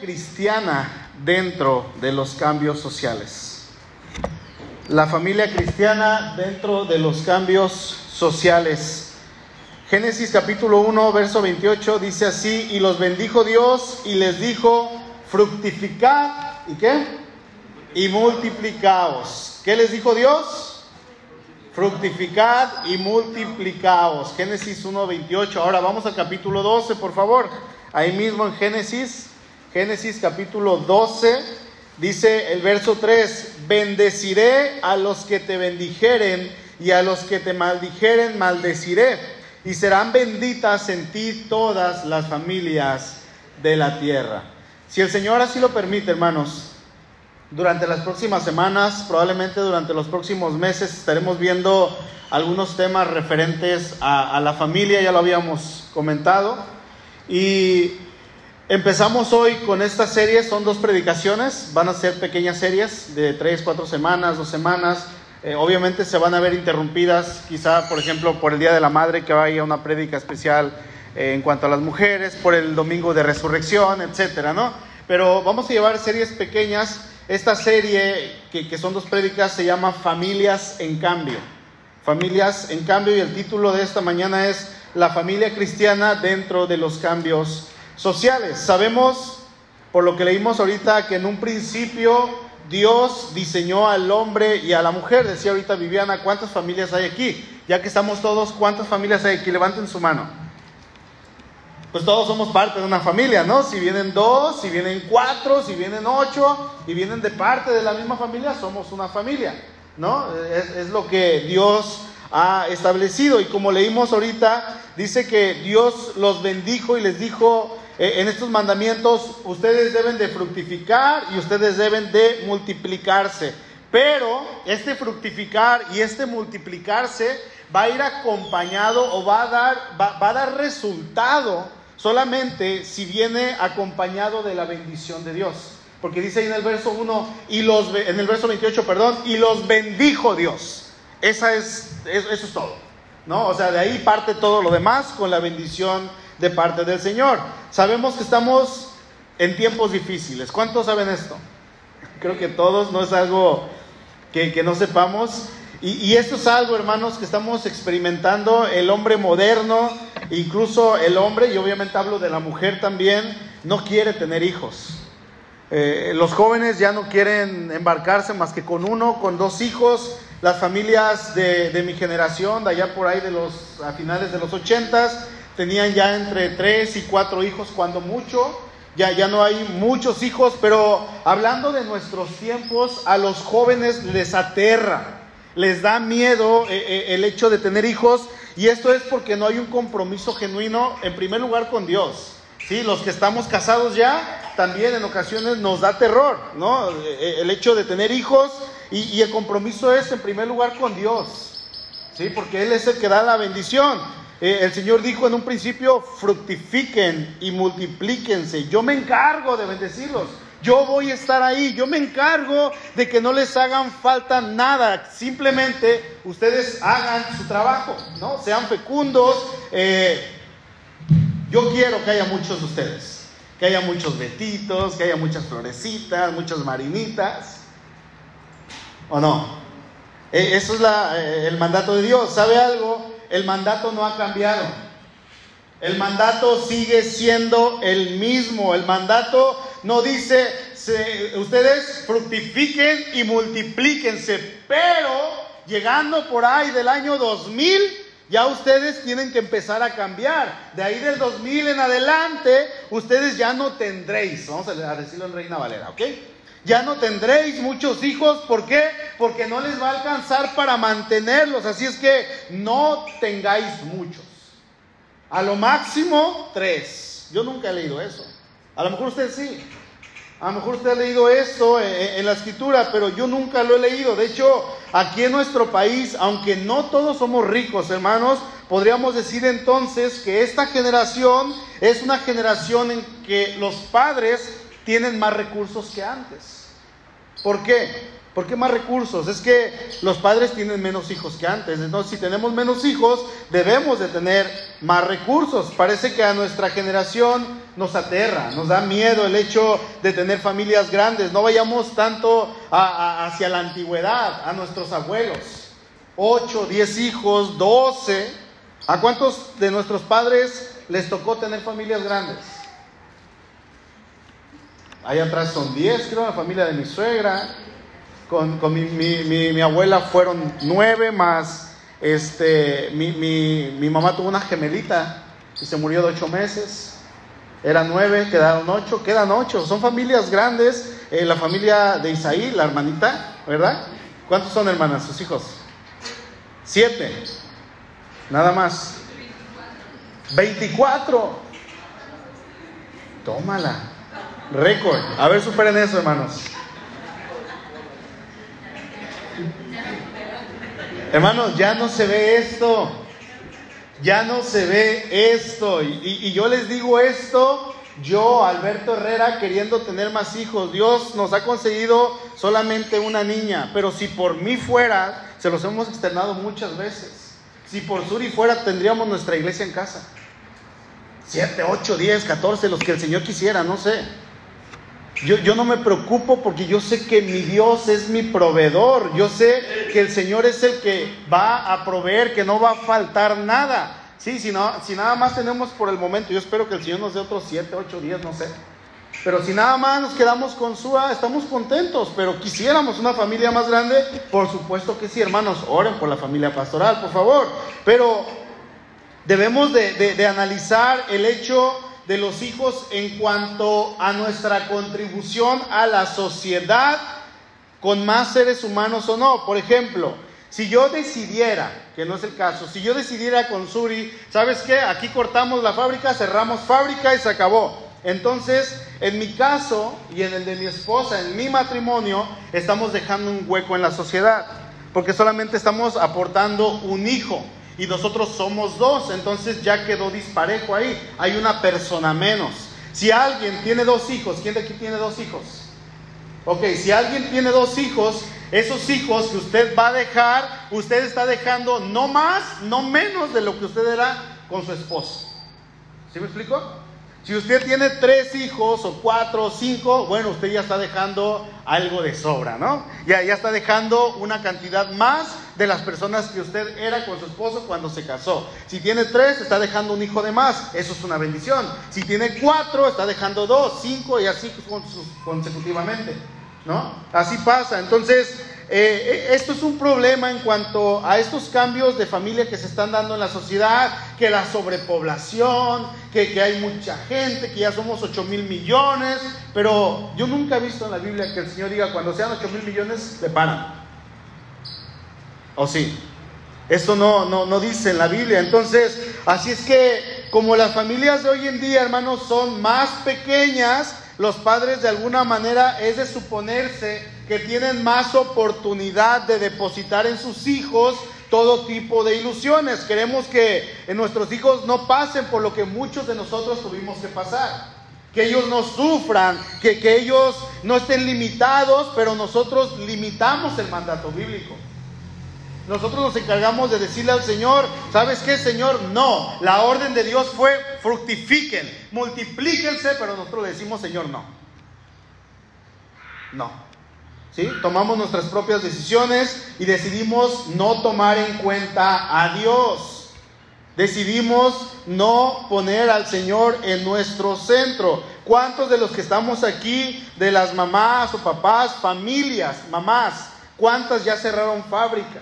cristiana dentro de los cambios sociales. La familia cristiana dentro de los cambios sociales. Génesis capítulo 1, verso 28 dice así, y los bendijo Dios y les dijo, fructificad, ¿y qué? Y multiplicaos. ¿Qué les dijo Dios? Fructificad y multiplicaos. Génesis 1, 28. Ahora vamos al capítulo 12, por favor. Ahí mismo en Génesis, Génesis capítulo 12, dice el verso 3, bendeciré a los que te bendijeren y a los que te maldijeren maldeciré, y serán benditas en ti todas las familias de la tierra. Si el Señor así lo permite, hermanos, durante las próximas semanas, probablemente durante los próximos meses, estaremos viendo algunos temas referentes a, a la familia, ya lo habíamos comentado. Y empezamos hoy con esta serie, son dos predicaciones, van a ser pequeñas series de tres, cuatro semanas, dos semanas. Eh, obviamente se van a ver interrumpidas, quizá, por ejemplo, por el Día de la Madre, que vaya una prédica especial eh, en cuanto a las mujeres, por el Domingo de Resurrección, etcétera, ¿no? Pero vamos a llevar series pequeñas. Esta serie, que, que son dos prédicas, se llama Familias en Cambio. Familias en Cambio, y el título de esta mañana es la familia cristiana dentro de los cambios sociales. Sabemos, por lo que leímos ahorita, que en un principio Dios diseñó al hombre y a la mujer. Decía ahorita Viviana, ¿cuántas familias hay aquí? Ya que estamos todos, ¿cuántas familias hay aquí? Levanten su mano. Pues todos somos parte de una familia, ¿no? Si vienen dos, si vienen cuatro, si vienen ocho y vienen de parte de la misma familia, somos una familia, ¿no? Es, es lo que Dios ha establecido. Y como leímos ahorita, dice que Dios los bendijo y les dijo en estos mandamientos, ustedes deben de fructificar y ustedes deben de multiplicarse. Pero este fructificar y este multiplicarse va a ir acompañado o va a dar, va, va a dar resultado solamente si viene acompañado de la bendición de Dios. Porque dice ahí en el verso 1 y los en el verso 28, perdón, y los bendijo Dios. Esa es, eso, es todo. ¿no? O sea, de ahí parte todo lo demás con la bendición de parte del Señor. Sabemos que estamos en tiempos difíciles. ¿Cuántos saben esto? Creo que todos, no es algo que, que no sepamos. Y, y, esto es algo, hermanos, que estamos experimentando. El hombre moderno, incluso el hombre, y obviamente hablo de la mujer también, no quiere tener hijos. Eh, los jóvenes ya no quieren embarcarse más que con uno, con dos hijos. Las familias de, de mi generación, de allá por ahí de los, a finales de los ochentas, tenían ya entre tres y cuatro hijos, cuando mucho. Ya, ya no hay muchos hijos, pero hablando de nuestros tiempos, a los jóvenes les aterra, les da miedo eh, eh, el hecho de tener hijos, y esto es porque no hay un compromiso genuino, en primer lugar, con Dios. Sí, los que estamos casados ya, también en ocasiones nos da terror, ¿no? El hecho de tener hijos y, y, el compromiso es en primer lugar con Dios, ¿sí? Porque Él es el que da la bendición. Eh, el Señor dijo en un principio, fructifiquen y multiplíquense. Yo me encargo de bendecirlos. Yo voy a estar ahí. Yo me encargo de que no les hagan falta nada. Simplemente ustedes hagan su trabajo, ¿no? Sean fecundos. Eh, yo quiero que haya muchos de ustedes. Que haya muchos betitos, que haya muchas florecitas, muchas marinitas. ¿O no? Eh, eso es el mandato de Dios. ¿Sabe algo? El mandato no ha cambiado. El mandato sigue siendo el mismo. El mandato no dice, se, ustedes fructifiquen y multiplíquense, pero llegando por ahí del año 2000, ya ustedes tienen que empezar a cambiar. De ahí del 2000 en adelante, ustedes ya no tendréis, vamos a decirlo en Reina Valera, ¿ok? Ya no tendréis muchos hijos, ¿por qué? Porque no les va a alcanzar para mantenerlos, así es que no tengáis muchos. A lo máximo tres. Yo nunca he leído eso. A lo mejor usted sí. A lo mejor usted ha leído esto en, la escritura, pero yo nunca lo he leído. De hecho, aquí en nuestro país, aunque no todos somos ricos, hermanos, podríamos decir entonces que esta generación es una generación en que los padres tienen más recursos que antes. ¿Por qué? ¿Por qué más recursos? Es que los padres tienen menos hijos que antes. Entonces, si tenemos menos hijos, debemos de tener más recursos. Parece que a nuestra generación nos aterra, nos da miedo el hecho de tener familias grandes. No vayamos tanto hacia la antigüedad, a nuestros abuelos. Ocho, diez hijos, doce. ¿A cuántos de nuestros padres les tocó tener familias grandes? Ahí atrás son diez, creo, la familia de mi suegra con, con mi, mi, mi, abuela fueron nueve, más este, mi, mi, mamá tuvo una gemelita y se murió de ocho meses. Eran nueve, quedaron ocho, quedan ocho. Son familias grandes. Eh, la familia de Isaí, la hermanita, ¿verdad? ¿Cuántos son hermanas, sus hijos? Siete. Nada más. Veinticuatro. Tómala. Récord. A ver, superen eso, hermanos. Hermanos, ya no se ve esto. Ya no se ve esto. Y, yo les digo esto, yo, Alberto Herrera, queriendo tener más hijos. Dios nos ha conseguido solamente una niña. Pero si por mí fuera, se los hemos externado muchas veces. Si por Suri fuera, tendríamos nuestra iglesia en casa. Siete, ocho, diez, catorce, los que el Señor quisiera, no sé. Yo, no me preocupo porque yo sé que mi Dios es mi proveedor. Yo sé que el Señor es el que va a proveer, que no va a faltar nada. Sí, si, no, si nada más tenemos por el momento, yo espero que el Señor nos dé otros 7, 8, 10, no sé. Pero si nada más nos quedamos con SUA, estamos contentos. Pero quisiéramos una familia más grande, por supuesto que sí, hermanos, oren por la familia pastoral, por favor. Pero debemos de, de analizar el hecho de los hijos en cuanto a nuestra contribución a la sociedad con más seres humanos o no. Por ejemplo, si yo decidiera, que no es el caso, si yo decidiera con Suri, ¿sabes qué? Aquí cortamos la fábrica, cerramos fábrica y se acabó. Entonces, en mi caso y en el de mi esposa, en mi matrimonio, estamos dejando un hueco en la sociedad, porque solamente estamos aportando un hijo y nosotros somos dos, entonces ya quedó disparejo ahí, hay una persona menos. Si alguien tiene dos hijos, ¿quién de aquí tiene dos hijos? Ok, si alguien tiene dos hijos, esos hijos que usted va a dejar, usted está dejando no más, no menos de lo que usted era con su esposo. ¿Sí me explico? Si usted tiene tres hijos o cuatro o cinco, bueno, usted ya está dejando algo de sobra, ¿no? Ya, ya está dejando una cantidad más de las personas que usted era con su esposo cuando se casó. Si tiene tres, está dejando un hijo de más. Eso es una bendición. Si tiene cuatro, está dejando dos, cinco y así consecutivamente, ¿no? Así pasa. Entonces, eh, esto es un problema en cuanto a estos cambios de familia que se están dando en la sociedad, que la sobrepoblación, que, que hay mucha gente, que ya somos 8 mil millones, pero yo nunca he visto en la Biblia que el Señor diga, cuando sean 8 mil millones, le paran. ¿O sí? Esto no, no, no dice en la Biblia. Entonces, así es que como las familias de hoy en día, hermanos, son más pequeñas, los padres de alguna manera es de suponerse que tienen más oportunidad de depositar en sus hijos todo tipo de ilusiones. Queremos que nuestros hijos no pasen por lo que muchos de nosotros tuvimos que pasar. Que ellos no sufran, que, que ellos no estén limitados, pero nosotros limitamos el mandato bíblico. Nosotros nos encargamos de decirle al Señor, ¿sabes qué, Señor? No, la orden de Dios fue fructifiquen, multiplíquense, pero nosotros le decimos, Señor, no. No. Tomamos nuestras propias decisiones y decidimos no tomar en cuenta a Dios. Decidimos no poner al Señor en nuestro centro. ¿Cuántos de los que estamos aquí, de las mamás o papás, familias, mamás, cuántas ya cerraron fábrica?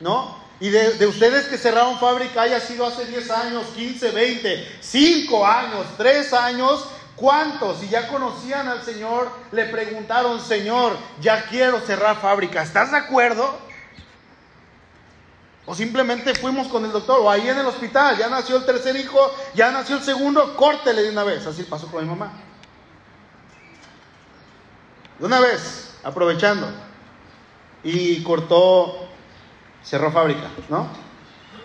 ¿No? Y de, de, ustedes que cerraron fábrica haya sido hace 10 años, 15, 20, 5 años, 3 años, ¿Cuántos, si ya conocían al Señor, le preguntaron, Señor, ya quiero cerrar fábrica, ¿estás de acuerdo? O simplemente fuimos con el doctor, o ahí en el hospital, ya nació el tercer hijo, ya nació el segundo, córtele de una vez. Así pasó con mi mamá. De una vez, aprovechando. Y cortó, cerró fábrica, ¿no?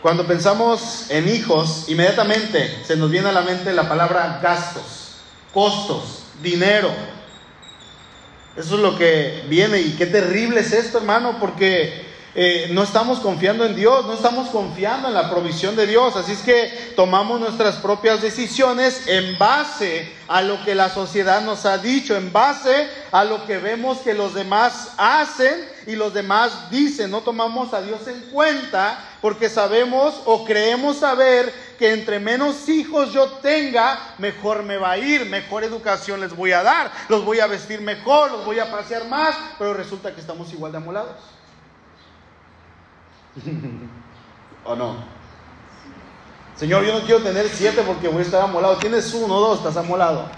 Cuando pensamos en hijos, inmediatamente se nos viene a la mente la palabra gastos costos, dinero. Eso es lo que viene y qué terrible es esto, hermano, porque eh, no estamos confiando en Dios, no estamos confiando en la provisión de Dios. Así es que tomamos nuestras propias decisiones en base a lo que la sociedad nos ha dicho, en base a lo que vemos que los demás hacen y los demás dicen. No tomamos a Dios en cuenta porque sabemos o creemos saber que entre menos hijos yo tenga, mejor me va a ir, mejor educación les voy a dar, los voy a vestir mejor, los voy a pasear más, pero resulta que estamos igual de amolados. ¿O no? Señor, yo no quiero tener siete porque voy a estar amolado. Tienes uno, dos, estás amolado.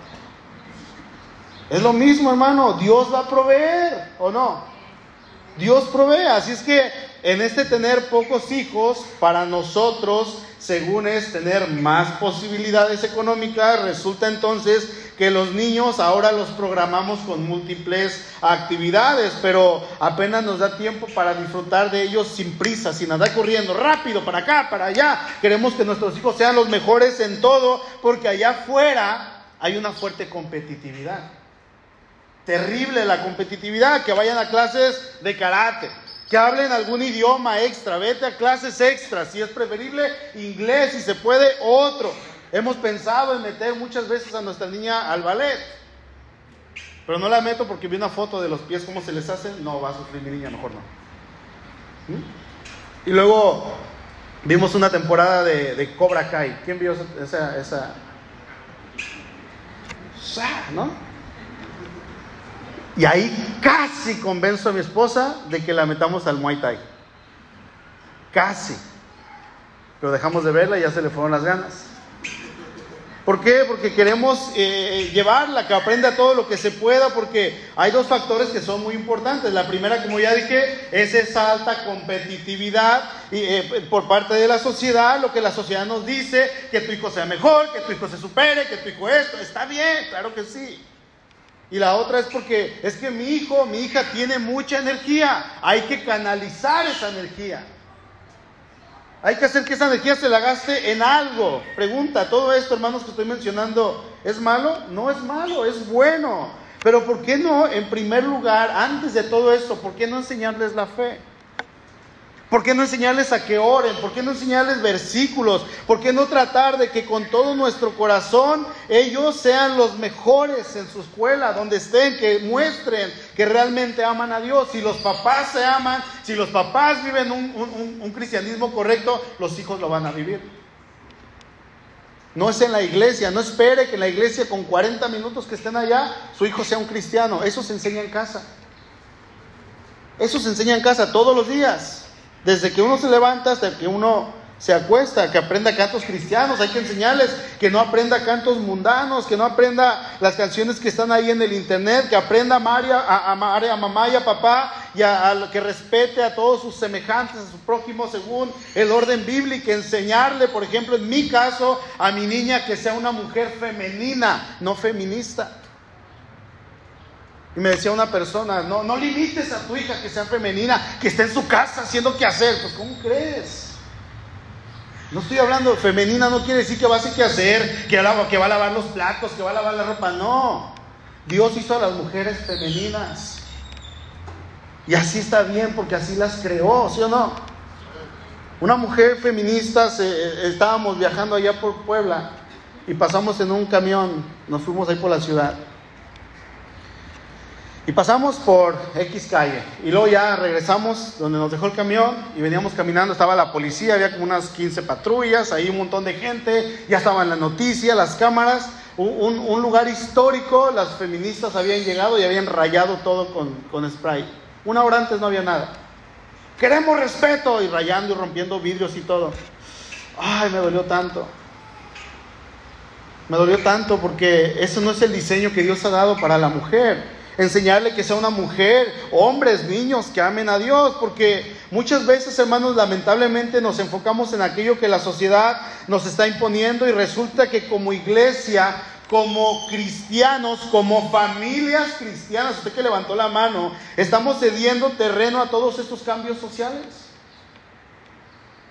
Es lo mismo, hermano. Dios va a proveer, ¿o no? Dios provee. Así es que en este tener pocos hijos, para nosotros, según es tener más posibilidades económicas, resulta entonces que los niños ahora los programamos con múltiples actividades, pero apenas nos da tiempo para disfrutar de ellos sin prisa, sin andar corriendo rápido para acá, para allá. Queremos que nuestros hijos sean los mejores en todo, porque allá afuera hay una fuerte competitividad. Terrible la competitividad, que vayan a clases de karate, que hablen algún idioma extra, vete a clases extras, si es preferible inglés, si se puede otro. Hemos pensado en meter muchas veces a nuestra niña al ballet, pero no la meto porque vi una foto de los pies, cómo se les hace, no va a sufrir mi niña, mejor no. ¿Mm? Y luego vimos una temporada de, Cobra Kai. ¿Quién vio esa, esa? ¿No? Y ahí casi convenzo a mi esposa de que la metamos al Muay Thai. Casi. Pero dejamos de verla y ya se le fueron las ganas. ¿Por qué? Porque queremos eh, llevarla, que aprenda todo lo que se pueda, porque hay dos factores que son muy importantes. La primera, como ya dije, es esa alta competitividad eh, por parte de la sociedad, lo que la sociedad nos dice, que tu hijo sea mejor, que tu hijo se supere, que tu hijo esto, está bien, claro que sí. Y la otra es porque es que mi hijo, mi hija tiene mucha energía. Hay que canalizar esa energía. Hay que hacer que esa energía se la gaste en algo. Pregunta, ¿todo esto, hermanos, que estoy mencionando, es malo? No es malo, es bueno. Pero ¿por qué no, en primer lugar, antes de todo esto, por qué no enseñarles la fe? ¿Por qué no enseñarles a que oren? ¿Por qué no enseñarles versículos? ¿Por qué no tratar de que con todo nuestro corazón ellos sean los mejores en su escuela, donde estén, que muestren que realmente aman a Dios? Si los papás se aman, si los papás viven un, un cristianismo correcto, los hijos lo van a vivir. No es en la iglesia, no espere que en la iglesia con 40 minutos que estén allá, su hijo sea un cristiano. Eso se enseña en casa. Eso se enseña en casa todos los días. Desde que uno se levanta hasta que uno se acuesta, que aprenda cantos cristianos, hay que enseñarles que no aprenda cantos mundanos, que no aprenda las canciones que están ahí en el internet, que aprenda a María, a, a, mamá y a papá y a, que respete a todos sus semejantes, a su prójimo según el orden bíblico, enseñarle, por ejemplo, en mi caso, a mi niña que sea una mujer femenina, no feminista. Y me decía una persona, no, no limites a tu hija que sea femenina, que esté en su casa haciendo qué hacer. Pues ¿cómo crees? No estoy hablando, femenina no quiere decir que va a hacer qué hacer, que, que va a lavar los platos, que va a lavar la ropa. No, Dios hizo a las mujeres femeninas. Y así está bien porque así las creó, ¿sí o no? Una mujer feminista, eh, estábamos viajando allá por Puebla y pasamos en un camión, nos fuimos ahí por la ciudad. Y pasamos por X calle. Y luego ya regresamos donde nos dejó el camión y veníamos caminando. Estaba la policía, había como unas 15 patrullas, ahí un montón de gente. Ya estaban las noticias, las cámaras. Un, lugar histórico. Las feministas habían llegado y habían rayado todo con, con spray. Una hora antes no había nada. Queremos respeto y rayando y rompiendo vidrios y todo. Ay, me dolió tanto. Me dolió tanto porque eso no es el diseño que Dios ha dado para la mujer enseñarle que sea una mujer, hombres, niños que amen a Dios, porque muchas veces, hermanos, lamentablemente nos enfocamos en aquello que la sociedad nos está imponiendo y resulta que como iglesia, como cristianos, como familias cristianas, usted que levantó la mano, estamos cediendo terreno a todos estos cambios sociales.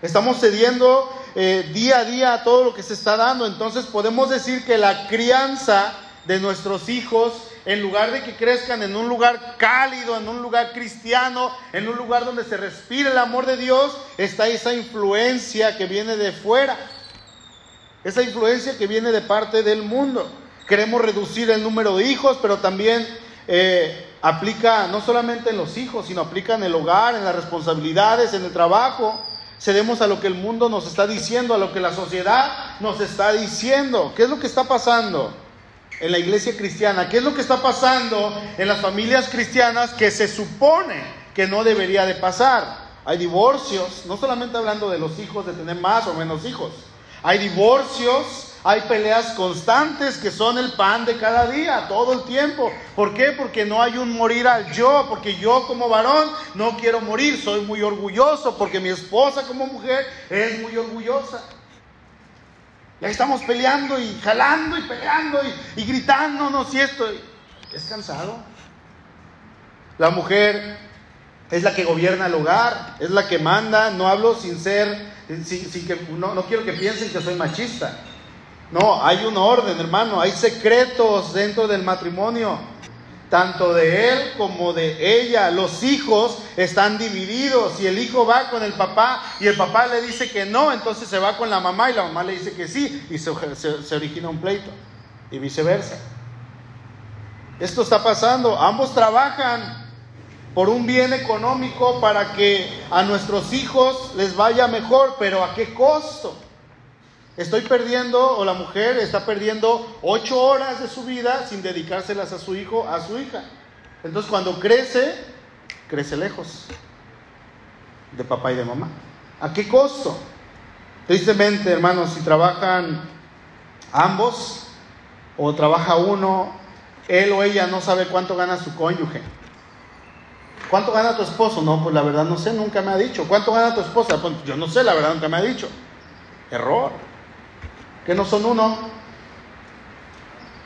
Estamos cediendo eh, día a día a todo lo que se está dando. Entonces podemos decir que la crianza de nuestros hijos en lugar de que crezcan en un lugar cálido, en un lugar cristiano, en un lugar donde se respire el amor de Dios, está esa influencia que viene de fuera. Esa influencia que viene de parte del mundo. Queremos reducir el número de hijos, pero también eh, aplica no solamente en los hijos, sino aplica en el hogar, en las responsabilidades, en el trabajo. Cedemos a lo que el mundo nos está diciendo, a lo que la sociedad nos está diciendo. ¿Qué es lo que está pasando en la iglesia cristiana? ¿Qué es lo que está pasando en las familias cristianas que se supone que no debería de pasar? Hay divorcios, no solamente hablando de los hijos, de tener más o menos hijos. Hay divorcios, hay peleas constantes que son el pan de cada día, todo el tiempo. ¿Por qué? Porque no hay un morir al yo, porque yo como varón no quiero morir, soy muy orgulloso, porque mi esposa como mujer es muy orgullosa. Y ahí estamos peleando y jalando y peleando y, y gritándonos y esto. Es cansado. La mujer es la que gobierna el hogar, es la que manda. No hablo sin ser que, no, no quiero que piensen que soy machista. No, hay un orden, hermano, hay secretos dentro del matrimonio, tanto de él como de ella. Los hijos están divididos y el hijo va con el papá y el papá le dice que no, entonces se va con la mamá y la mamá le dice que sí y se origina un pleito y viceversa. Esto está pasando, ambos trabajan, por un bien económico para que a nuestros hijos les vaya mejor, pero ¿a qué costo? Estoy perdiendo, o la mujer está perdiendo ocho horas de su vida sin dedicárselas a su hijo, a su hija. Entonces cuando crece, crece lejos de papá y de mamá. ¿A qué costo? Tristemente, hermanos, si trabajan ambos o trabaja uno, él o ella no sabe cuánto gana su cónyuge. ¿Cuánto gana tu esposo? No, pues la verdad no sé, nunca me ha dicho. ¿Cuánto gana tu esposa? Pues yo no sé, la verdad nunca me ha dicho. Error. Que no son uno.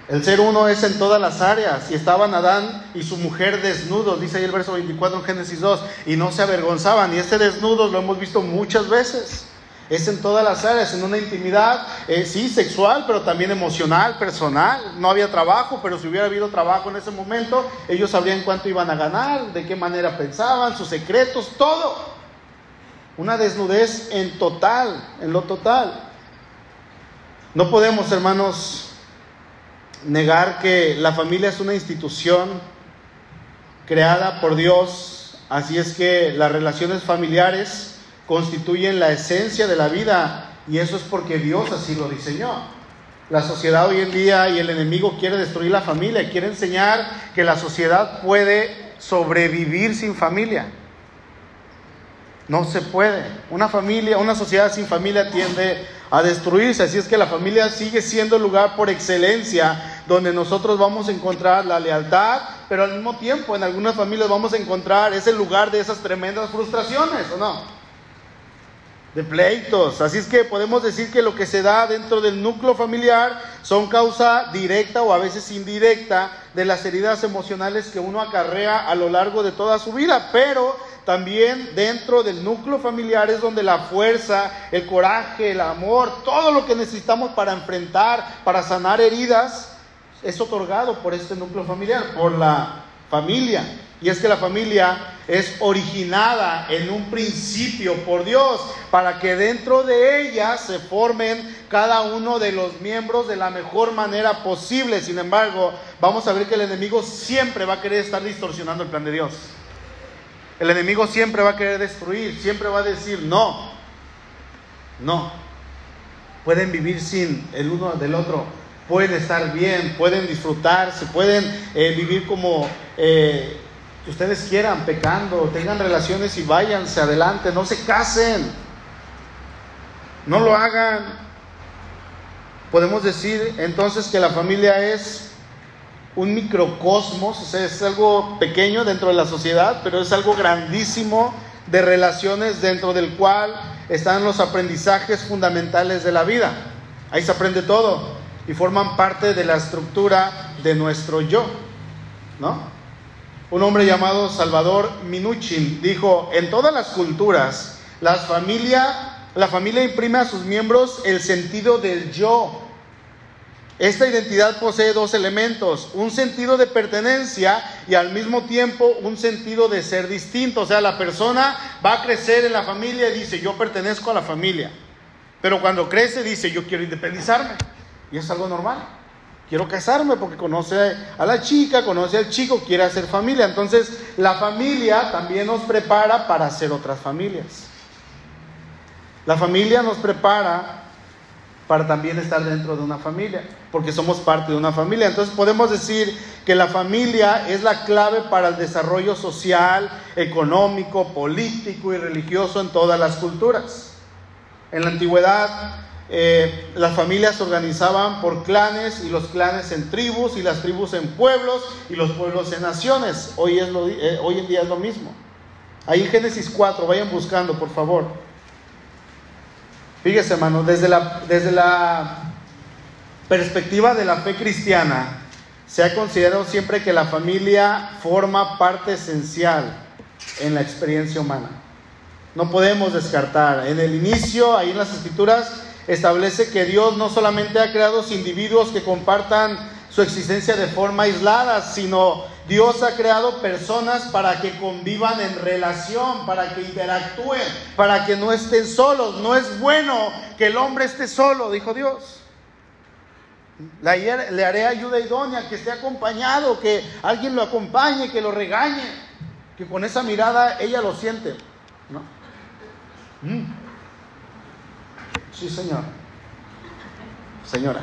El ser uno es en todas las áreas. Y estaban Adán y su mujer desnudos, dice ahí el verso 24 en Génesis 2, y no se avergonzaban. Y ese desnudos lo hemos visto muchas veces es en todas las áreas, en una intimidad, eh, sí, sexual, pero también emocional, personal. No había trabajo, pero si hubiera habido trabajo en ese momento, ellos sabrían cuánto iban a ganar, de qué manera pensaban, sus secretos, todo. Una desnudez en total, en lo total. No podemos, hermanos, negar que la familia es una institución creada por Dios, así es que las relaciones familiares constituyen la esencia de la vida y eso es porque Dios así lo diseñó. La sociedad hoy en día y el enemigo quiere destruir la familia, quiere enseñar que la sociedad puede sobrevivir sin familia. No se puede. Una familia, una sociedad sin familia tiende a destruirse. Así es que la familia sigue siendo el lugar por excelencia donde nosotros vamos a encontrar la lealtad, pero al mismo tiempo en algunas familias vamos a encontrar ese lugar de esas tremendas frustraciones, ¿o no? de pleitos. Así es que podemos decir que lo que se da dentro del núcleo familiar son causa directa o a veces indirecta de las heridas emocionales que uno acarrea a lo largo de toda su vida, pero también dentro del núcleo familiar es donde la fuerza, el coraje, el amor, todo lo que necesitamos para enfrentar, para sanar heridas, es otorgado por este núcleo familiar, por la familia. Y es que la familia es originada en un principio por Dios para que dentro de ella se formen cada uno de los miembros de la mejor manera posible. Sin embargo, vamos a ver que el enemigo siempre va a querer estar distorsionando el plan de Dios. El enemigo siempre va a querer destruir, siempre va a decir no, no. Pueden vivir sin el uno del otro, pueden estar bien, pueden disfrutarse, pueden eh, vivir como... Eh, ustedes quieran pecando, tengan relaciones y váyanse adelante, no se casen, no lo hagan. Podemos decir entonces que la familia es un microcosmos, o sea, es algo pequeño dentro de la sociedad, pero es algo grandísimo de relaciones dentro del cual están los aprendizajes fundamentales de la vida. Ahí se aprende todo y forman parte de la estructura de nuestro yo, ¿no? Un hombre llamado Salvador Minuchin dijo, en todas las culturas, la familia, la familia imprime a sus miembros el sentido del yo. Esta identidad posee dos elementos, un sentido de pertenencia y al mismo tiempo un sentido de ser distinto. O sea, la persona va a crecer en la familia y dice, yo pertenezco a la familia. Pero cuando crece dice, yo quiero independizarme. Y es algo normal. Quiero casarme porque conoce a la chica, conoce al chico, quiere hacer familia. Entonces, la familia también nos prepara para hacer otras familias. La familia nos prepara para también estar dentro de una familia, porque somos parte de una familia. Entonces podemos decir que la familia es la clave para el desarrollo social, económico, político y religioso en todas las culturas. En la antigüedad eh, las familias se organizaban por clanes y los clanes en tribus y las tribus en pueblos y los pueblos en naciones. Hoy, es eh, hoy en día es lo mismo. Ahí en Génesis 4, vayan buscando por favor. Fíjese, hermano, desde la, desde la perspectiva de la fe cristiana, se ha considerado siempre que la familia forma parte esencial en la experiencia humana. No podemos descartar. En el inicio, ahí en las escrituras, establece que Dios no solamente ha creado individuos que compartan su existencia de forma aislada, sino Dios ha creado personas para que convivan en relación, para que interactúen, para que no estén solos. No es bueno que el hombre esté solo, dijo Dios. Le haré ayuda idónea, que esté acompañado, que alguien lo acompañe, que lo regañe, que con esa mirada ella lo siente. ¿no? Mm. Sí, señor. Señora.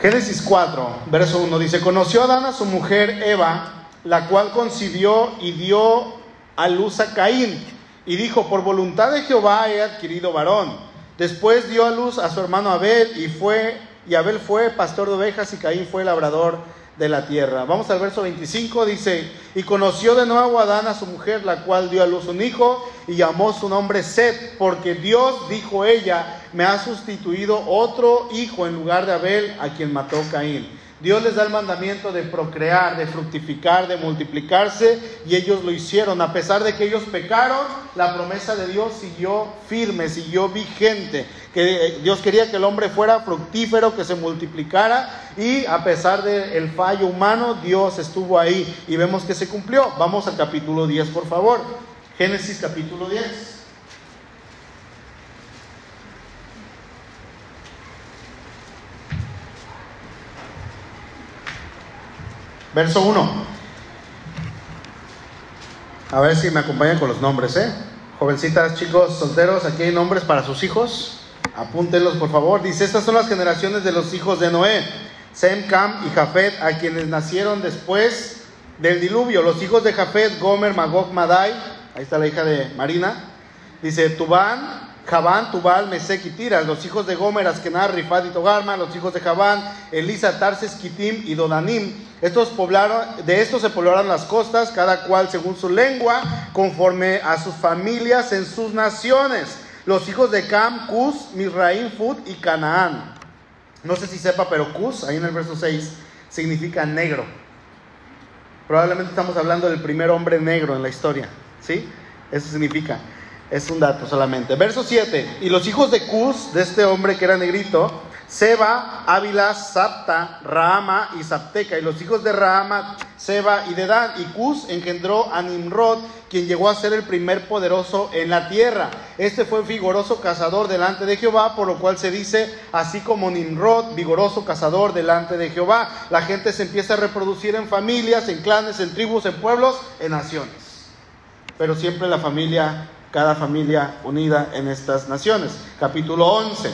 Génesis 4, verso 1 dice, conoció Adán a su mujer Eva, la cual concibió y dio a luz a Caín, y dijo, por voluntad de Jehová he adquirido varón. Después dio a luz a su hermano Abel, y fue, y Abel fue pastor de ovejas, y Caín fue labrador de la tierra. Vamos al verso 25, dice, y conoció de nuevo Adán a su mujer, la cual dio a luz un hijo, y llamó su nombre Set, porque Dios, dijo ella, me ha sustituido otro hijo en lugar de Abel, a quien mató Caín. Dios les da el mandamiento de procrear, de fructificar, de multiplicarse, y ellos lo hicieron. A pesar de que ellos pecaron, la promesa de Dios siguió firme, siguió vigente. Que Dios quería que el hombre fuera fructífero, que se multiplicara, y a pesar del fallo humano, Dios estuvo ahí y vemos que se cumplió. Vamos al capítulo 10, por favor. Génesis capítulo 10. Verso 1. A ver si me acompañan con los nombres, ¿eh? Jovencitas, chicos, solteros, aquí hay nombres para sus hijos. Apúntenlos, por favor. Dice, estas son las generaciones de los hijos de Noé. Sem, Cam y Jafet, a quienes nacieron después del diluvio. Los hijos de Jafet, Gomer, Magog, Madai. Ahí está la hija de Marina. Dice, Tubán, Javán, Tubal, Mesec y los hijos de Gomer, Askenar, Rifat y Togarma, los hijos de Javán, Elisa, Tarses, Kitim y Dodanim. Estos poblaron, de estos se poblaron las costas, cada cual según su lengua, conforme a sus familias en sus naciones. Los hijos de Cam, Cus, Misraim, Fut y Canaán. No sé si sepa, pero Cus, ahí en el verso 6, significa negro. Probablemente estamos hablando del primer hombre negro en la historia, ¿sí? Eso significa. Es un dato solamente. Verso 7. Y los hijos de Cus, de este hombre que era negrito, Seba, Ávila, Sapta, Rahama y Sapteca. Y los hijos de Rahama, Seba y Dedán. Y Cus engendró a Nimrod, quien llegó a ser el primer poderoso en la tierra. Este fue vigoroso cazador delante de Jehová, por lo cual se dice, así como Nimrod, vigoroso cazador delante de Jehová. La gente se empieza a reproducir en familias, en clanes, en tribus, en pueblos, en naciones. Pero siempre la familia cada familia unida en estas naciones. Capítulo 11,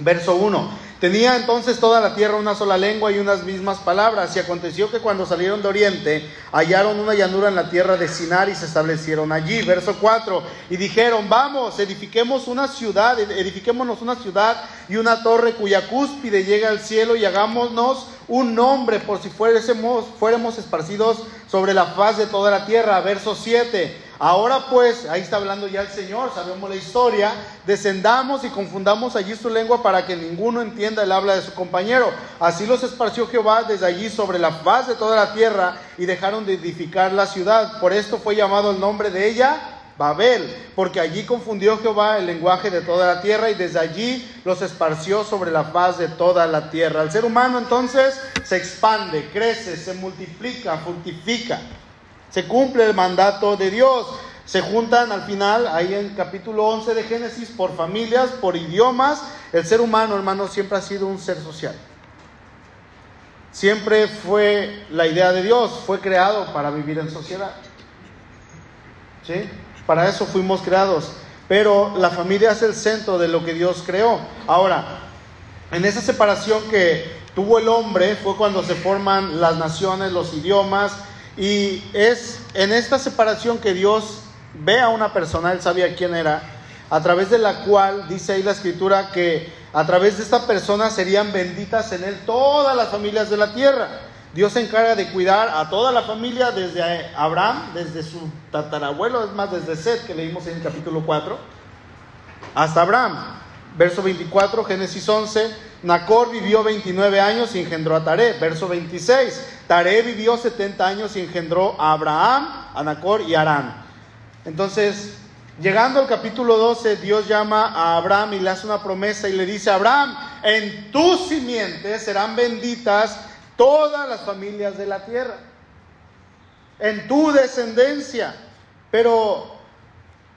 verso 1. Tenía entonces toda la tierra una sola lengua y unas mismas palabras. Y aconteció que cuando salieron de oriente, hallaron una llanura en la tierra de Sinar y se establecieron allí. Verso 4. Y dijeron, vamos, edifiquemos una ciudad, edifiquémonos una ciudad y una torre cuya cúspide llega al cielo y hagámonos un nombre por si fuéramos esparcidos sobre la faz de toda la tierra. Verso 7. Ahora pues, ahí está hablando ya el Señor, sabemos la historia, descendamos y confundamos allí su lengua para que ninguno entienda el habla de su compañero. Así los esparció Jehová desde allí sobre la faz de toda la tierra y dejaron de edificar la ciudad. Por esto fue llamado el nombre de ella Babel, porque allí confundió Jehová el lenguaje de toda la tierra y desde allí los esparció sobre la faz de toda la tierra. El ser humano entonces se expande, crece, se multiplica, fructifica, se cumple el mandato de Dios. Se juntan al final, ahí en capítulo 11 de Génesis, por familias, por idiomas. El ser humano, hermano, siempre ha sido un ser social. Siempre fue la idea de Dios, fue creado para vivir en sociedad. ¿Sí? Para eso fuimos creados. Pero la familia es el centro de lo que Dios creó. Ahora, en esa separación que tuvo el hombre fue cuando se forman las naciones, los idiomas. Y es en esta separación que Dios ve a una persona, él sabía quién era, a través de la cual dice ahí la escritura que a través de esta persona serían benditas en él todas las familias de la tierra. Dios se encarga de cuidar a toda la familia desde Abraham, desde su tatarabuelo, es más, desde Seth, que leímos en el capítulo 4, hasta Abraham. Verso 24, Génesis 11, Nacor vivió 29 años y engendró a Taré. Verso 26, Taré vivió 70 años y engendró a Abraham, a Nacor y a Arán. Entonces, llegando al capítulo 12, Dios llama a Abraham y le hace una promesa y le dice, Abraham, en tus simientes serán benditas todas las familias de la tierra, en tu descendencia, pero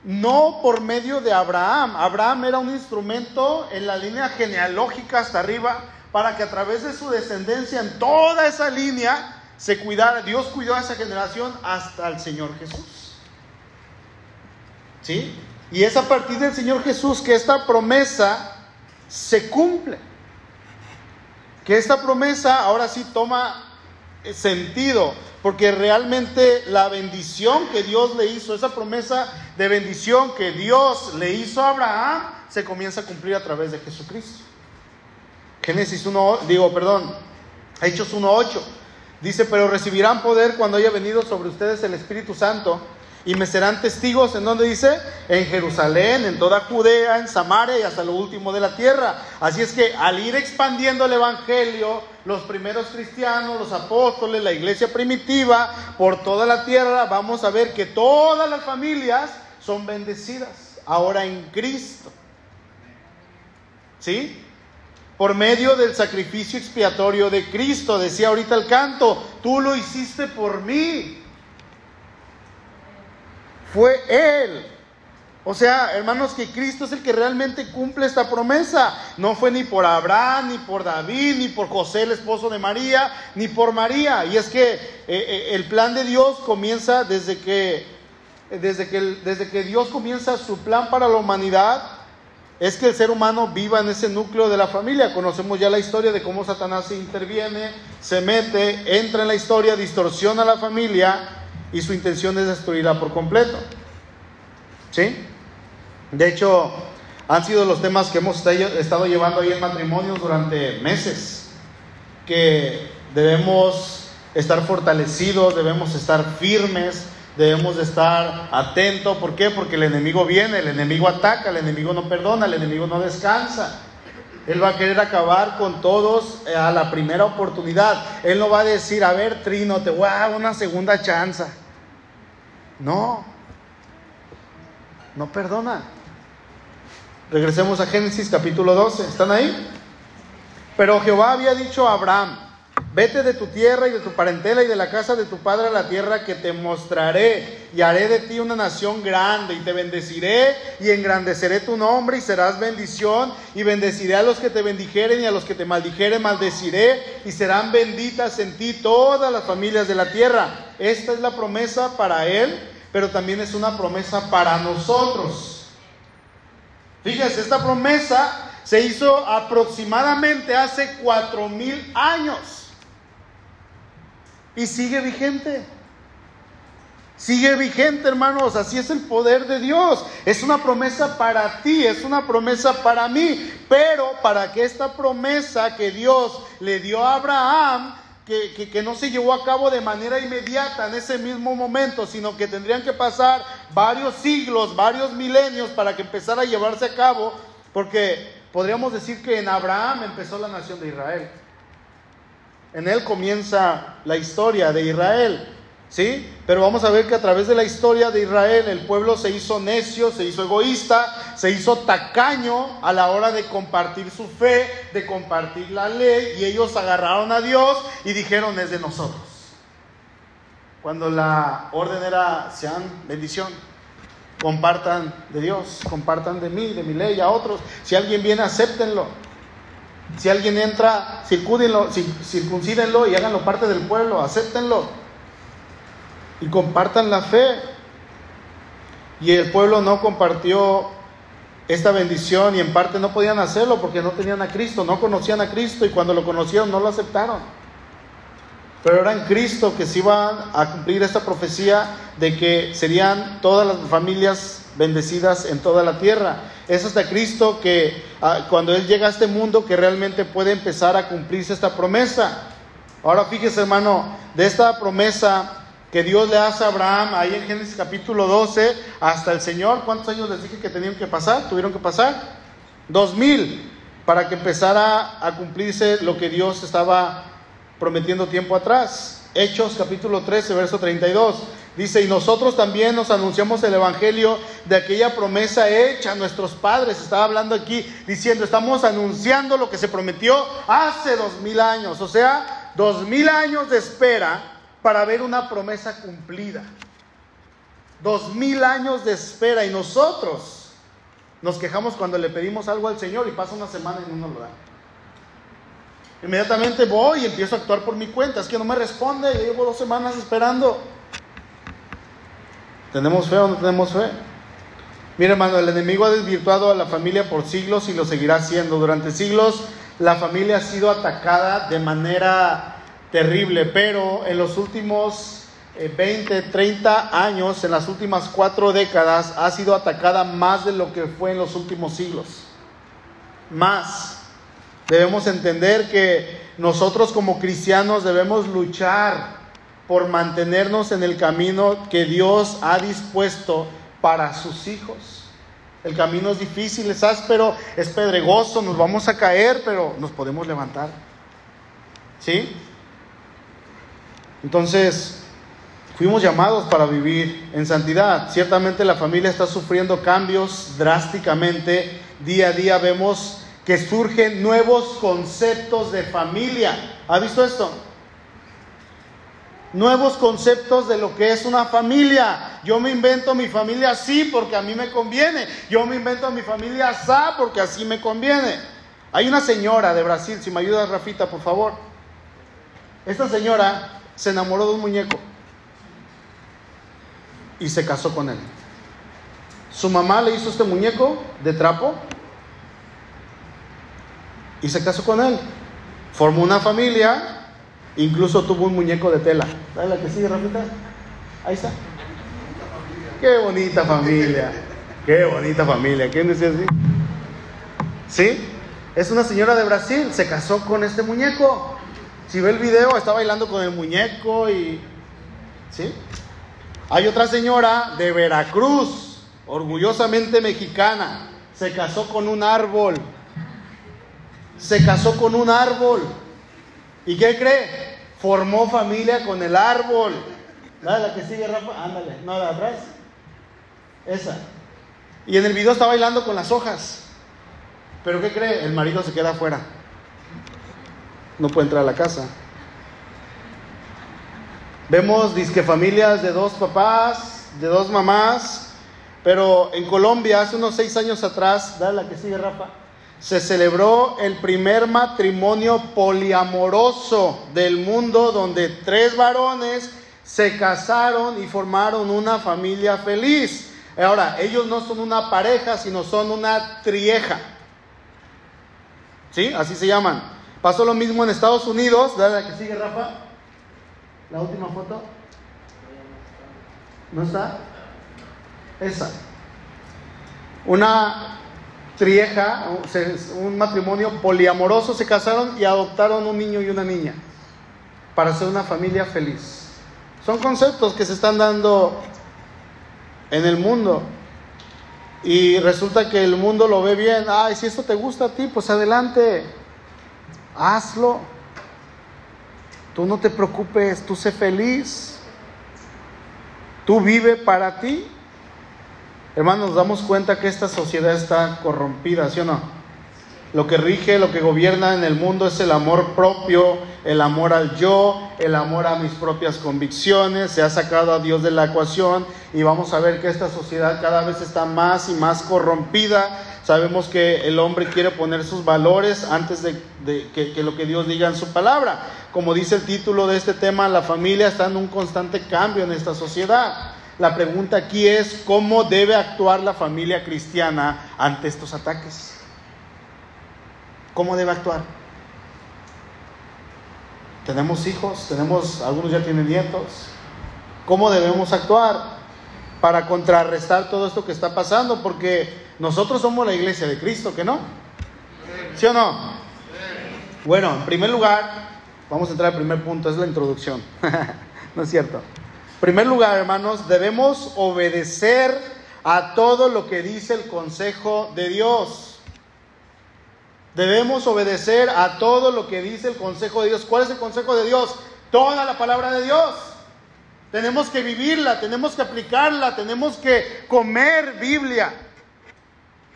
no por medio de Abraham. Abraham era un instrumento en la línea genealógica hasta arriba para que a través de su descendencia en toda esa línea se cuidara, Dios cuidó a esa generación hasta el Señor Jesús. ¿Sí? Y es a partir del Señor Jesús que esta promesa se cumple que esta promesa ahora sí toma eh, sentido, porque realmente la bendición que Dios le hizo, esa promesa de bendición que Dios le hizo a Abraham, se comienza a cumplir a través de Jesucristo. Génesis 1, digo, perdón, Hechos 1.8, dice, pero recibirán poder cuando haya venido sobre ustedes el Espíritu Santo y me serán testigos en donde dice, en Jerusalén, en toda Judea, en Samaria y hasta lo último de la tierra. Así es que al ir expandiendo el Evangelio, los primeros cristianos, los apóstoles, la iglesia primitiva, por toda la tierra, vamos a ver que todas las familias son bendecidas ahora en Cristo. ¿Sí? Por medio del sacrificio expiatorio de Cristo, decía ahorita el canto, tú lo hiciste por mí fue Él. O sea, hermanos, que Cristo es el que realmente cumple esta promesa. No fue ni por Abraham, ni por David, ni por José, el esposo de María, ni por María. Y es que eh, eh, el plan de Dios comienza desde que, desde, que, desde que Dios comienza su plan para la humanidad. Es que el ser humano viva en ese núcleo de la familia. Conocemos ya la historia de cómo Satanás se interviene, se mete, entra en la historia, distorsiona la familia y su intención es destruirla por completo. ¿Sí? De hecho, han sido los temas que hemos estado llevando ahí en matrimonios durante meses, que debemos estar fortalecidos, debemos estar firmes, debemos de estar atentos. ¿Por qué? Porque el enemigo viene, el enemigo ataca, el enemigo no perdona, el enemigo no descansa. Él va a querer acabar con todos eh, a la primera oportunidad. Él no va a decir, a ver, Trino, te voy a dar una segunda chance. No, no perdona. Regresemos a Génesis capítulo 12. ¿Están ahí? Pero Jehová había dicho a Abraham, Vete de tu tierra y de tu parentela y de la casa de tu padre a la tierra que te mostraré y haré de ti una nación grande y te bendeciré y engrandeceré tu nombre y serás bendición y bendeciré a los que te bendijeren y a los que te maldijeren maldeciré y serán benditas en ti todas las familias de la tierra. Esta es la promesa para él, pero también es una promesa para nosotros. Fíjense, esta promesa se hizo aproximadamente hace cuatro mil años y sigue vigente. Sigue vigente, hermanos. Así es el poder de Dios. Es una promesa para ti, es una promesa para mí. Pero para que esta promesa que Dios le dio a Abraham, que, que, no se llevó a cabo de manera inmediata en ese mismo momento, sino que tendrían que pasar varios siglos, varios milenios para que empezara a llevarse a cabo, porque podríamos decir que en Abraham empezó la nación de Israel. En él comienza la historia de Israel. ¿Sí? Pero vamos a ver que a través de la historia de Israel el pueblo se hizo necio, se hizo egoísta, se hizo tacaño a la hora de compartir su fe, de compartir la ley, y ellos agarraron a Dios y dijeron es de nosotros. Cuando la orden era sean bendición, compartan de Dios, compartan de mí, de mi ley a otros. Si alguien viene, acéptenlo. Si alguien entra, circuncídenlo y háganlo parte del pueblo, acéptenlo y compartan la fe. Y el pueblo no compartió esta bendición y en parte no podían hacerlo porque no tenían a Cristo, no conocían a Cristo y cuando lo conocieron no lo aceptaron. Pero era en Cristo que se iban a cumplir esta profecía de que serían todas las familias bendecidas en toda la tierra. Es hasta Cristo que ah, cuando Él llega a este mundo que realmente puede empezar a cumplirse esta promesa. Ahora fíjese hermano, de esta promesa que Dios le hace a Abraham ahí en Génesis capítulo 12 hasta el Señor. ¿Cuántos años les dije que tenían que pasar? ¿Tuvieron que pasar? Dos mil para que empezara a cumplirse lo que Dios estaba prometiendo tiempo atrás. Hechos capítulo 13, verso 32. Dice, y nosotros también nos anunciamos el Evangelio de aquella promesa hecha a nuestros padres. Estaba hablando aquí diciendo, estamos anunciando lo que se prometió hace dos mil años. O sea, dos mil años de espera para ver una promesa cumplida. Dos mil años de espera y nosotros nos quejamos cuando le pedimos algo al Señor y pasa una semana y no nos lo da. Inmediatamente voy y empiezo a actuar por mi cuenta. Es que no me responde, llevo dos semanas esperando. ¿Tenemos fe o no tenemos fe? Mire, hermano, el enemigo ha desvirtuado a la familia por siglos y lo seguirá haciendo. Durante siglos la familia ha sido atacada de manera terrible, pero en los últimos 20, eh, 30 años, en las últimas cuatro décadas, ha sido atacada más de lo que fue en los últimos siglos. Más. Debemos entender que nosotros como cristianos debemos luchar por mantenernos en el camino que Dios ha dispuesto para sus hijos. El camino es difícil, es áspero, es pedregoso, nos vamos a caer, pero nos podemos levantar. ¿Sí? Entonces, fuimos llamados para vivir en santidad. Ciertamente la familia está sufriendo cambios drásticamente. Día a día vemos que surgen nuevos conceptos de familia. ¿Ha visto esto? Nuevos conceptos de lo que es una familia. Yo me invento mi familia así porque a mí me conviene. Yo me invento mi familia así porque así me conviene. Hay una señora de Brasil, si me ayudas Rafita, por favor. Esta señora se enamoró de un muñeco y se casó con él. Su mamá le hizo este muñeco de trapo y se casó con él. Formó una familia, incluso tuvo un muñeco de tela. ¿Sabes la que sigue, Rafita? Ahí está. Qué bonita familia. Qué bonita familia. ¿Quién decía así? ¿Sí? Es una señora de Brasil, se casó con este muñeco. Si ve el video, está bailando con el muñeco y... ¿Sí? Hay otra señora de Veracruz, orgullosamente mexicana, se casó con un árbol. Se casó con un árbol. ¿Y qué cree? Formó familia con el árbol. La, la que sigue, Rafa, ándale, no, la atrás. Esa. Y en el video está bailando con las hojas. Pero ¿qué cree? El marido se queda afuera no puede entrar a la casa. Vemos disque familias de dos papás, de dos mamás, pero en Colombia hace unos seis años atrás, dale la que sigue Rafa, se celebró el primer matrimonio poliamoroso del mundo donde tres varones se casaron y formaron una familia feliz. Ahora, ellos no son una pareja, sino son una trieja. ¿Sí? Así se llaman. Pasó lo mismo en Estados Unidos. Dale la que sigue, Rafa. La última foto. ¿No está? Esa. Una trieja, un matrimonio poliamoroso, se casaron y adoptaron un niño y una niña para ser una familia feliz. Son conceptos que se están dando en el mundo. Y resulta que el mundo lo ve bien. Ay, si esto te gusta a ti, pues adelante hazlo. Tú no te preocupes, tú sé feliz. ¿Tú vive para ti? Hermanos, nos damos cuenta que esta sociedad está corrompida, ¿sí o no? Lo que rige, lo que gobierna en el mundo es el amor propio, el amor al yo, el amor a mis propias convicciones. Se ha sacado a Dios de la ecuación y vamos a ver que esta sociedad cada vez está más y más corrompida. Sabemos que el hombre quiere poner sus valores antes de, que, lo que Dios diga en su palabra. Como dice el título de este tema, la familia está en un constante cambio en esta sociedad. La pregunta aquí es, ¿cómo debe actuar la familia cristiana ante estos ataques? ¿Cómo debe actuar? Tenemos hijos, tenemos, algunos ya tienen nietos. ¿Cómo debemos actuar para contrarrestar todo esto que está pasando? Porque nosotros somos la iglesia de Cristo, ¿que no? ¿Sí o no? Bueno, en primer lugar, vamos a entrar al primer punto, es la introducción. ¿No es cierto? Primer lugar, hermanos, debemos obedecer a todo lo que dice el consejo de Dios. Debemos obedecer a todo lo que dice el consejo de Dios. ¿Cuál es el consejo de Dios? Toda la palabra de Dios. Tenemos que vivirla, tenemos que aplicarla, tenemos que comer Biblia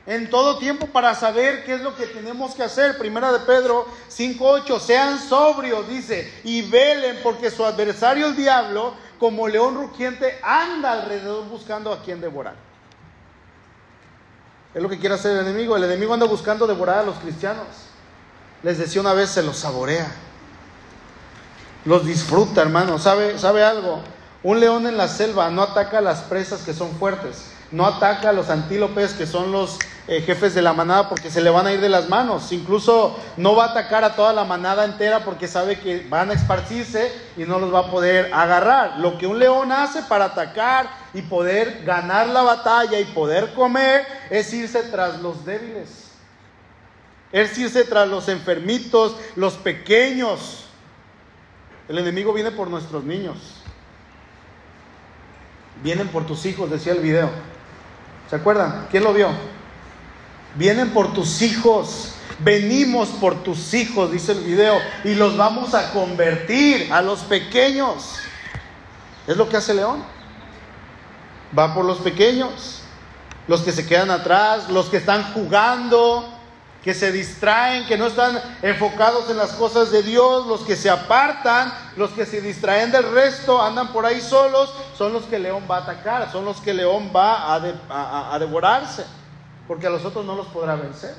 en todo tiempo para saber qué es lo que tenemos que hacer. Primera de Pedro 5.8, sean sobrios, dice, y velen porque su adversario el diablo, como león rugiente, anda alrededor buscando a quien devorar. Es lo que quiere hacer el enemigo. El enemigo anda buscando devorar a los cristianos. Les decía una vez, se los saborea. Los disfruta, hermano. ¿Sabe, ¿Sabe algo? Un león en la selva no ataca a las presas que son fuertes. No ataca a los antílopes que son los eh, jefes de la manada porque se le van a ir de las manos. Incluso no va a atacar a toda la manada entera porque sabe que van a esparcirse y no los va a poder agarrar. Lo que un león hace para atacar y poder ganar la batalla y poder comer es irse tras los débiles. Es irse tras los enfermitos, los pequeños. El enemigo viene por nuestros niños. Vienen por tus hijos, decía el video. ¿Se acuerdan? ¿Quién lo vio? Vienen por tus hijos. Venimos por tus hijos, dice el video, y los vamos a convertir a los pequeños. Es lo que hace León. Va por los pequeños, los que se quedan atrás, los que están jugando, que se distraen, que no están enfocados en las cosas de Dios, los que se apartan, los que se distraen del resto, andan por ahí solos, son los que León va a atacar, son los que León va a, a devorarse porque a los otros no los podrá vencer.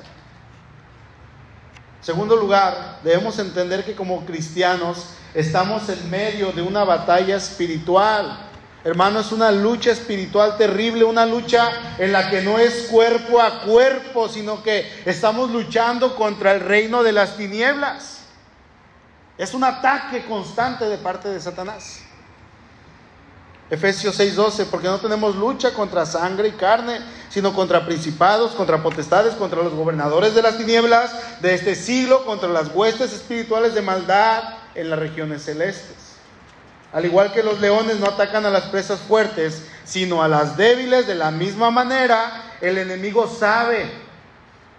Segundo lugar, debemos entender que como cristianos estamos en medio de una batalla espiritual. Hermano, es una lucha espiritual terrible, una lucha en la que no es cuerpo a cuerpo, sino que estamos luchando contra el reino de las tinieblas. Es un ataque constante de parte de Satanás. Efesios 6:12, porque no tenemos lucha contra sangre y carne, sino contra principados, contra potestades, contra los gobernadores de las tinieblas de este siglo, contra las huestes espirituales de maldad en las regiones celestes. Al igual que los leones no atacan a las presas fuertes, sino a las débiles, de la misma manera, el enemigo sabe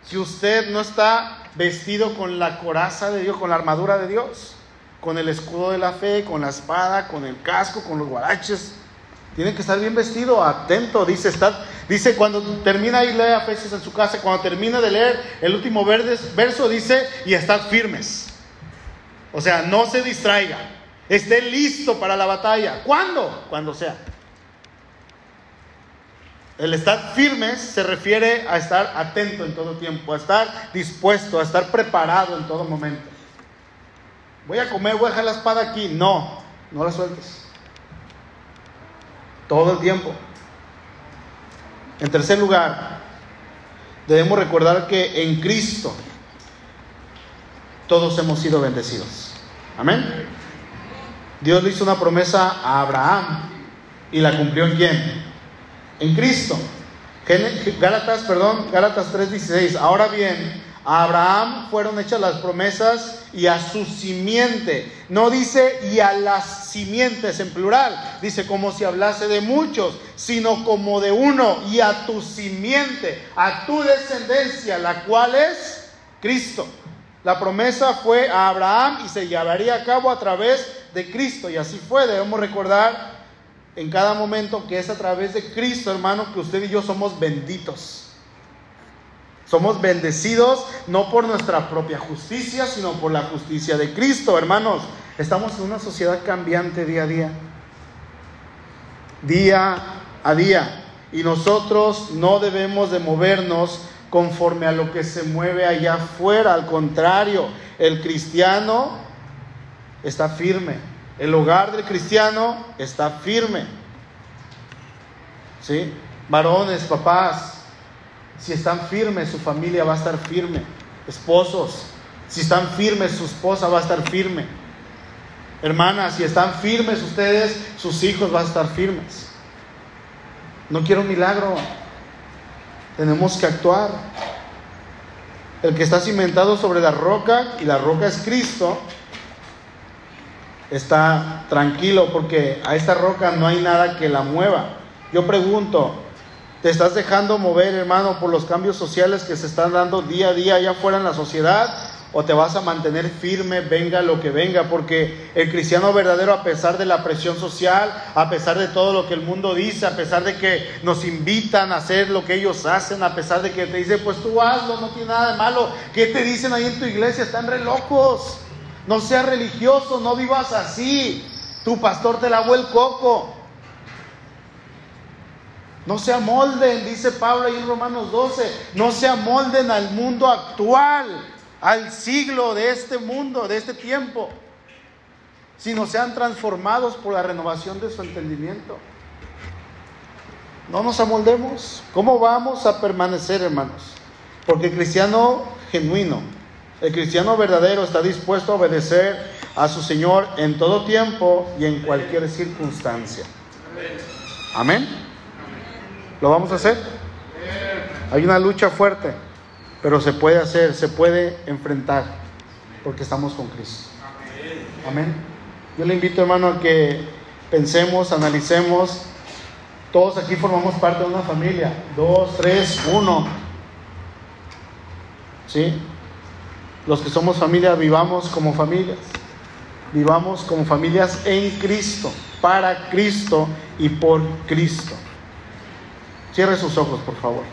si usted no está vestido con la coraza de Dios, con la armadura de Dios con el escudo de la fe, con la espada, con el casco, con los guaraches. Tiene que estar bien vestido, atento. Dice, está, dice cuando termina y lee Efesios en su casa, cuando termina de leer el último verso, dice, y estad firmes. O sea, no se distraiga. Esté listo para la batalla. ¿Cuándo? Cuando sea. El estar firmes se refiere a estar atento en todo tiempo, a estar dispuesto, a estar preparado en todo momento voy a comer, voy a dejar la espada aquí. No, no la sueltes. Todo el tiempo. En tercer lugar, debemos recordar que en Cristo todos hemos sido bendecidos. Amén. Dios le hizo una promesa a Abraham y la cumplió en quién? En Cristo. Gálatas, perdón, Gálatas 3:16. Ahora bien, a Abraham fueron hechas las promesas y a su simiente. No dice y a las simientes en plural, dice como si hablase de muchos, sino como de uno y a tu simiente, a tu descendencia, la cual es Cristo. La promesa fue a Abraham y se llevaría a cabo a través de Cristo y así fue. Debemos recordar en cada momento que es a través de Cristo, hermano, que usted y yo somos benditos. Somos bendecidos no por nuestra propia justicia, sino por la justicia de Cristo, hermanos. Estamos en una sociedad cambiante día a día. Día a día. Y nosotros no debemos de movernos conforme a lo que se mueve allá afuera. Al contrario, el cristiano está firme. El hogar del cristiano está firme. ¿Sí? Varones, papás, si están firmes, su familia va a estar firme. Esposos, si están firmes, su esposa va a estar firme. Hermanas, si están firmes ustedes, sus hijos van a estar firmes. No quiero un milagro. Tenemos que actuar. El que está cimentado sobre la roca, y la roca es Cristo, está tranquilo porque a esta roca no hay nada que la mueva. Yo pregunto, ¿te estás dejando mover, hermano, por los cambios sociales que se están dando día a día allá afuera en la sociedad? ¿O te vas a mantener firme, venga lo que venga? Porque el cristiano verdadero, a pesar de la presión social, a pesar de todo lo que el mundo dice, a pesar de que nos invitan a hacer lo que ellos hacen, a pesar de que te dicen, pues tú hazlo, no tiene nada de malo. ¿Qué te dicen ahí en tu iglesia? Están re locos. No seas religioso, no vivas así. Tu pastor te lavó el coco. No se amolden, dice Pablo ahí en Romanos 12, no se amolden al mundo actual, al siglo de este mundo, de este tiempo, sino sean transformados por la renovación de su entendimiento. No nos amoldemos. ¿Cómo vamos a permanecer, hermanos? Porque el cristiano genuino, el cristiano verdadero está dispuesto a obedecer a su Señor en todo tiempo y en cualquier circunstancia. Amén. ¿Lo vamos a hacer? Hay una lucha fuerte, pero se puede hacer, se puede enfrentar, porque estamos con Cristo. Amén. Yo le invito, hermano, a que pensemos, analicemos. Todos aquí formamos parte de una familia. Dos, tres, uno. ¿Sí? Los que somos familia, vivamos como familias. Vivamos como familias en Cristo, para Cristo y por Cristo. Cierre sus ojos, por favor.